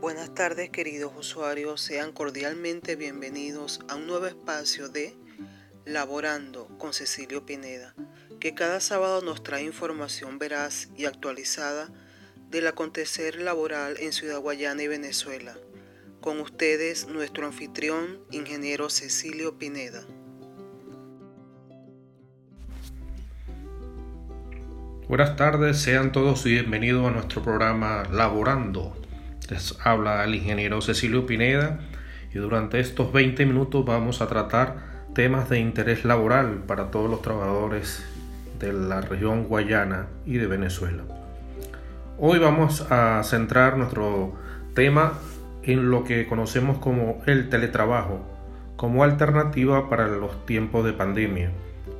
Buenas tardes queridos usuarios, sean cordialmente bienvenidos a un nuevo espacio de Laborando con Cecilio Pineda, que cada sábado nos trae información veraz y actualizada del acontecer laboral en Ciudad Guayana y Venezuela. Con ustedes nuestro anfitrión, ingeniero Cecilio Pineda. Buenas tardes, sean todos bienvenidos a nuestro programa Laborando les habla el ingeniero Cecilio Pineda y durante estos 20 minutos vamos a tratar temas de interés laboral para todos los trabajadores de la región Guayana y de Venezuela. Hoy vamos a centrar nuestro tema en lo que conocemos como el teletrabajo, como alternativa para los tiempos de pandemia.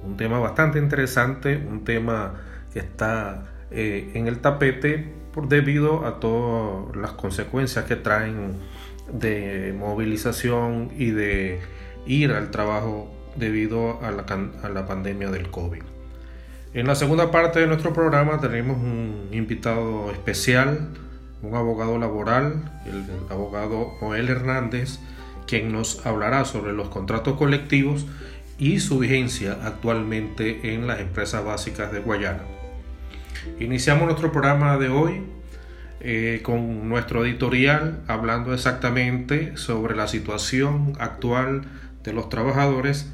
Un tema bastante interesante, un tema que está eh, en el tapete debido a todas las consecuencias que traen de movilización y de ir al trabajo debido a la, a la pandemia del COVID. En la segunda parte de nuestro programa tenemos un invitado especial, un abogado laboral, el, abogado Joel Hernández, quien nos hablará sobre los contratos colectivos y su vigencia actualmente en las empresas básicas de Guayana. Iniciamos nuestro programa de hoy eh, con nuestro editorial hablando exactamente sobre la situación actual de los trabajadores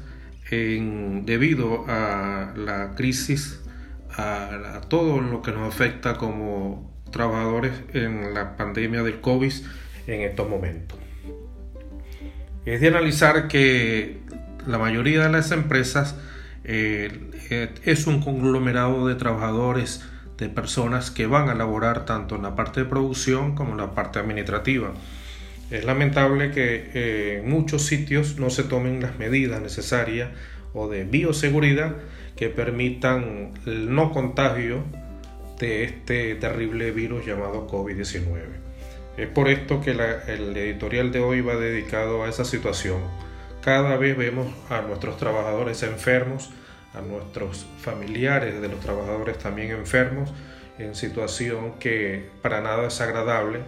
debido a la crisis, a, todo lo que nos afecta como trabajadores en la pandemia del COVID en estos momentos. Es de analizar que la mayoría de las empresas eh, es un conglomerado de trabajadores de personas que van a laborar tanto en la parte de producción como en la parte administrativa. Es lamentable que eh, en muchos sitios no se tomen las medidas necesarias o de bioseguridad que permitan el no contagio de este terrible virus llamado COVID-19. Es por esto que el editorial de hoy va dedicado a esa situación. Cada vez vemos a nuestros trabajadores enfermos, a nuestros familiares de los trabajadores también enfermos en situación que para nada es agradable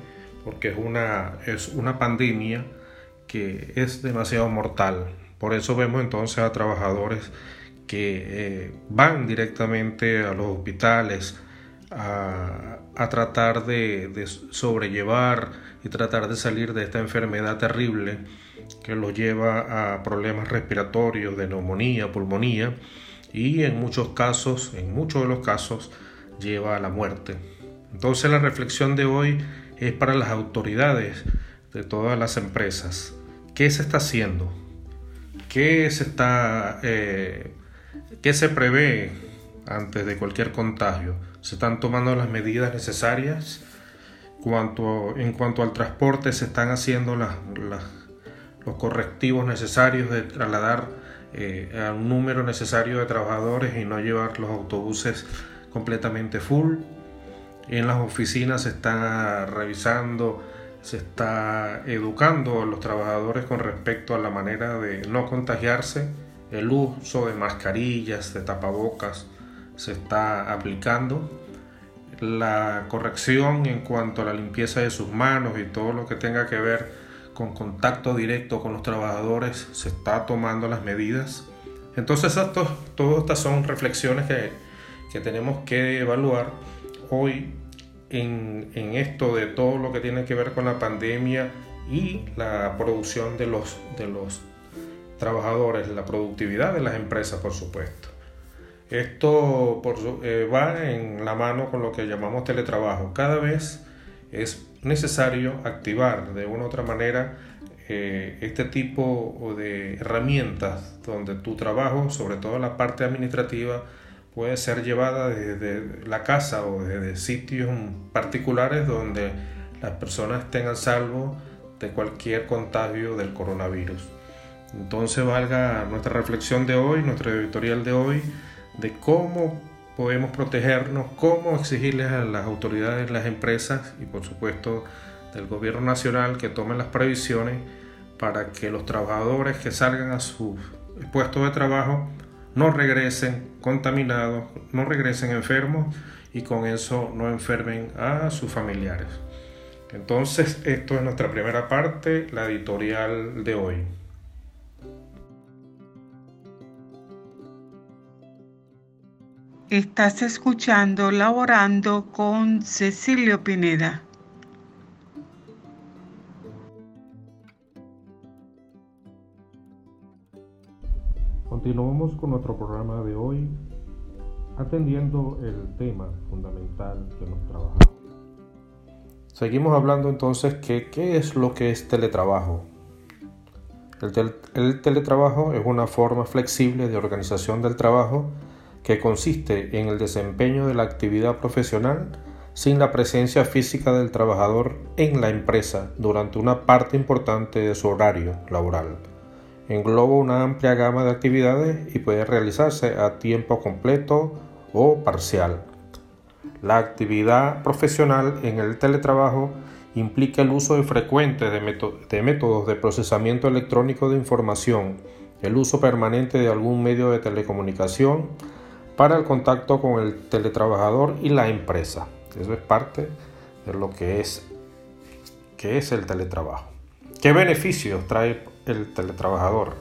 porque es una, es una pandemia que es demasiado mortal. Por eso vemos entonces a trabajadores que eh, van directamente a los hospitales a, tratar de, de, sobrellevar y tratar de salir de esta enfermedad terrible que los lleva a problemas respiratorios, de neumonía, pulmonía y en muchos casos, en muchos de los casos, lleva a la muerte. Entonces la reflexión de hoy es para las autoridades de todas las empresas. ¿Qué se está haciendo? ¿Qué se está, eh, qué se prevé antes de cualquier contagio? ¿Se están tomando las medidas necesarias? En cuanto al transporte, se están haciendo los correctivos necesarios de trasladar eh, a un número necesario de trabajadores y no llevar los autobuses completamente full. En las oficinas se está revisando, se está educando a los trabajadores con respecto a la manera de no contagiarse. El uso de mascarillas, de tapabocas, se está aplicando. La corrección en cuanto a la limpieza de sus manos y todo lo que tenga que ver con contacto directo con los trabajadores, se está tomando las medidas. Entonces, todas estas son reflexiones que, que, tenemos que evaluar hoy en, en, esto de todo lo que tiene que ver con la pandemia y la producción de los, de los trabajadores, la productividad de las empresas, por supuesto. Esto eh, va en la mano con lo que llamamos teletrabajo. Cada vez es necesario activar de una u otra manera eh, este tipo de herramientas donde tu trabajo, sobre todo la parte administrativa, puede ser llevada desde la casa o desde sitios particulares donde las personas estén a salvo de cualquier contagio del coronavirus. Entonces valga nuestra reflexión de hoy, nuestro editorial de hoy, de cómo podemos protegernos, cómo exigirles a las autoridades, las empresas y por supuesto del gobierno nacional que tomen las previsiones para que los trabajadores que salgan a sus puestos de trabajo no regresen contaminados, no regresen enfermos y con eso no enfermen a sus familiares. Entonces, esto es nuestra primera parte, la editorial de hoy. Estás escuchando Laborando con Cecilio Pineda. Continuamos con nuestro programa de hoy atendiendo el tema fundamental que nos trabajamos. Seguimos hablando entonces qué es lo que es teletrabajo. El, el, teletrabajo es una forma flexible de organización del trabajo que consiste en el desempeño de la actividad profesional sin la presencia física del trabajador en la empresa durante una parte importante de su horario laboral. Engloba una amplia gama de actividades y puede realizarse a tiempo completo o parcial. La actividad profesional en el teletrabajo implica el uso frecuente de, de, métodos de procesamiento electrónico de información, el uso permanente de algún medio de telecomunicación para el contacto con el teletrabajador y la empresa. Eso es parte de lo que es, que es el teletrabajo. ¿Qué beneficios trae el teletrabajador?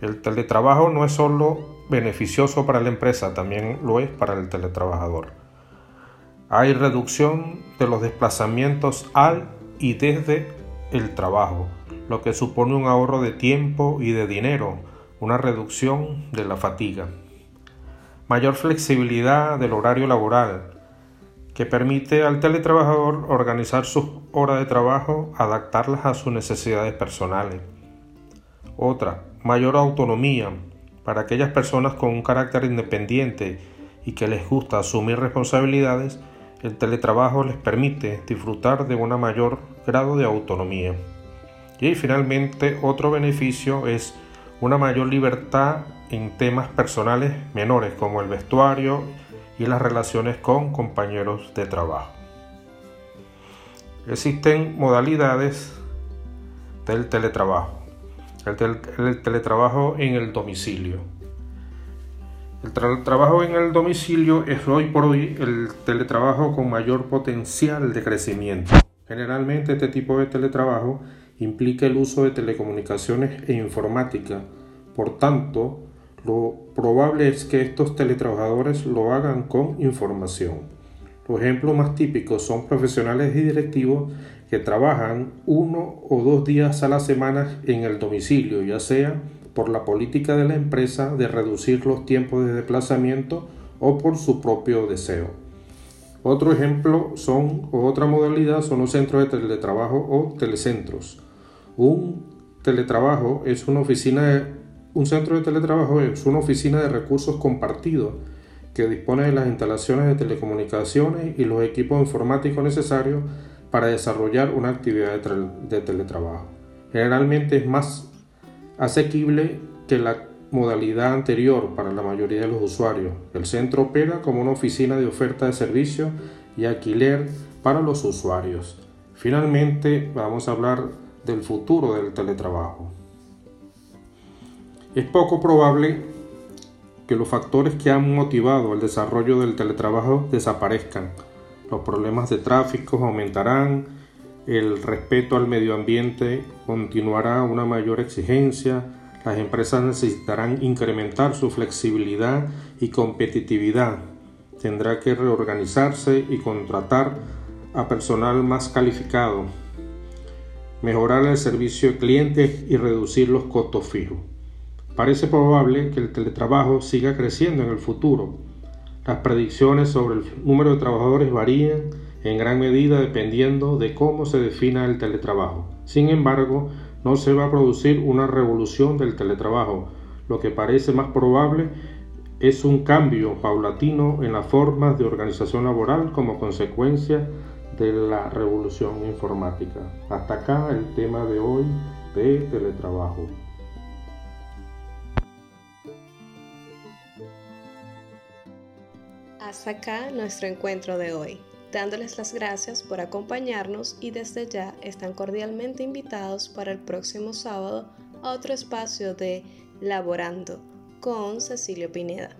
El teletrabajo no es solo beneficioso para la empresa, también lo es para el teletrabajador. Hay reducción de los desplazamientos al y desde el trabajo, lo que supone un ahorro de tiempo y de dinero, una reducción de la fatiga. Mayor flexibilidad del horario laboral, que permite al teletrabajador organizar sus horas de trabajo, adaptarlas a sus necesidades personales. Otra, mayor autonomía, para aquellas personas con un carácter independiente y que les gusta asumir responsabilidades, el teletrabajo les permite disfrutar de un mayor grado de autonomía. Y finalmente otro beneficio es una mayor libertad en temas personales menores como el vestuario y las relaciones con compañeros de trabajo. Existen modalidades del teletrabajo el, teletrabajo en el domicilio. El trabajo en el domicilio es hoy por hoy el teletrabajo con mayor potencial de crecimiento. Generalmente este tipo de teletrabajo implica el uso de telecomunicaciones e informática. Por tanto, lo probable es que estos teletrabajadores lo hagan con información. Los ejemplos más típicos son profesionales y directivos que trabajan uno o dos días a la semana en el domicilio, ya sea por la política de la empresa de reducir los tiempos de desplazamiento o por su propio deseo. Otro ejemplo son, o otra modalidad son los centros de teletrabajo o telecentros. Un teletrabajo es una oficina un centro de teletrabajo es una oficina de recursos compartidos que dispone de las instalaciones de telecomunicaciones y los equipos informáticos necesarios para desarrollar una actividad de, teletrabajo. Generalmente es más asequible que la modalidad anterior para la mayoría de los usuarios. El centro opera como una oficina de oferta de servicio y alquiler para los usuarios. Finalmente vamos a hablar del futuro del teletrabajo. Es poco probable que los factores que han motivado el desarrollo del teletrabajo desaparezcan. Los problemas de tráfico aumentarán, el respeto al medio ambiente continuará una mayor exigencia, las empresas necesitarán incrementar su flexibilidad y competitividad, tendrá que reorganizarse y contratar a personal más calificado, mejorar el servicio de clientes y reducir los costos fijos. Parece probable que el teletrabajo siga creciendo en el futuro. Las predicciones sobre el número de trabajadores varían en gran medida dependiendo de cómo se defina el teletrabajo. Sin embargo, no se va a producir una revolución del teletrabajo. Lo que parece más probable es un cambio paulatino en las formas de organización laboral como consecuencia de la revolución informática. Hasta acá el tema de hoy de teletrabajo. Hasta acá nuestro encuentro de hoy, dándoles las gracias por acompañarnos y desde ya están cordialmente invitados para el próximo sábado a otro espacio de Laborando con Cecilio Pineda.